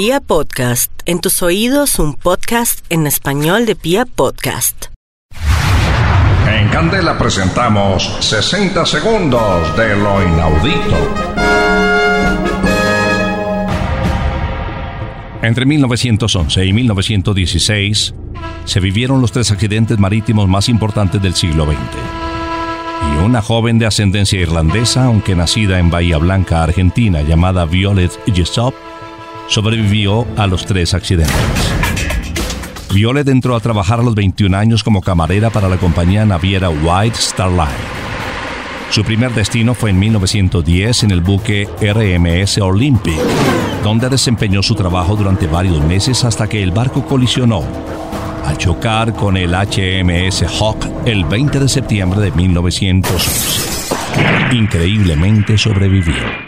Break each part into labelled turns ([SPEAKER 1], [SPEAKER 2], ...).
[SPEAKER 1] Pia Podcast, en tus oídos un podcast en español de Pia Podcast.
[SPEAKER 2] En Candela presentamos 60 segundos de lo inaudito.
[SPEAKER 3] Entre 1911 y 1916 se vivieron los tres accidentes marítimos más importantes del siglo XX. Y una joven de ascendencia irlandesa, aunque nacida en Bahía Blanca, Argentina, llamada Violet Jessop, sobrevivió a los tres accidentes. Violet entró a trabajar a los 21 años como camarera para la compañía naviera White Star Line. Su primer destino fue en 1910 en el buque RMS Olympic, donde desempeñó su trabajo durante varios meses hasta que el barco colisionó al chocar con el HMS Hawk el 20 de septiembre de 1911. Increíblemente sobrevivió.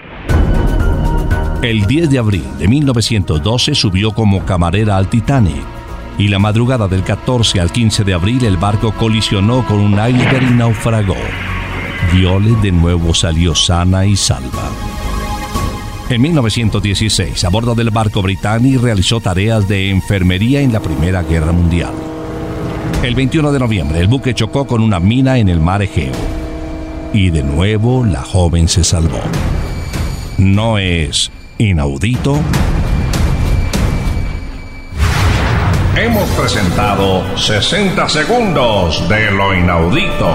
[SPEAKER 3] El 10 de abril de 1912 subió como camarera al Titanic y la madrugada del 14 al 15 de abril el barco colisionó con un iceberg y naufragó. Violet de nuevo salió sana y salva. En 1916, a bordo del barco Britannic realizó tareas de enfermería en la Primera Guerra Mundial. El 21 de noviembre, el buque chocó con una mina en el mar Egeo. Y de nuevo la joven se salvó. ¿No es inaudito?
[SPEAKER 2] Hemos presentado 60 segundos de lo inaudito.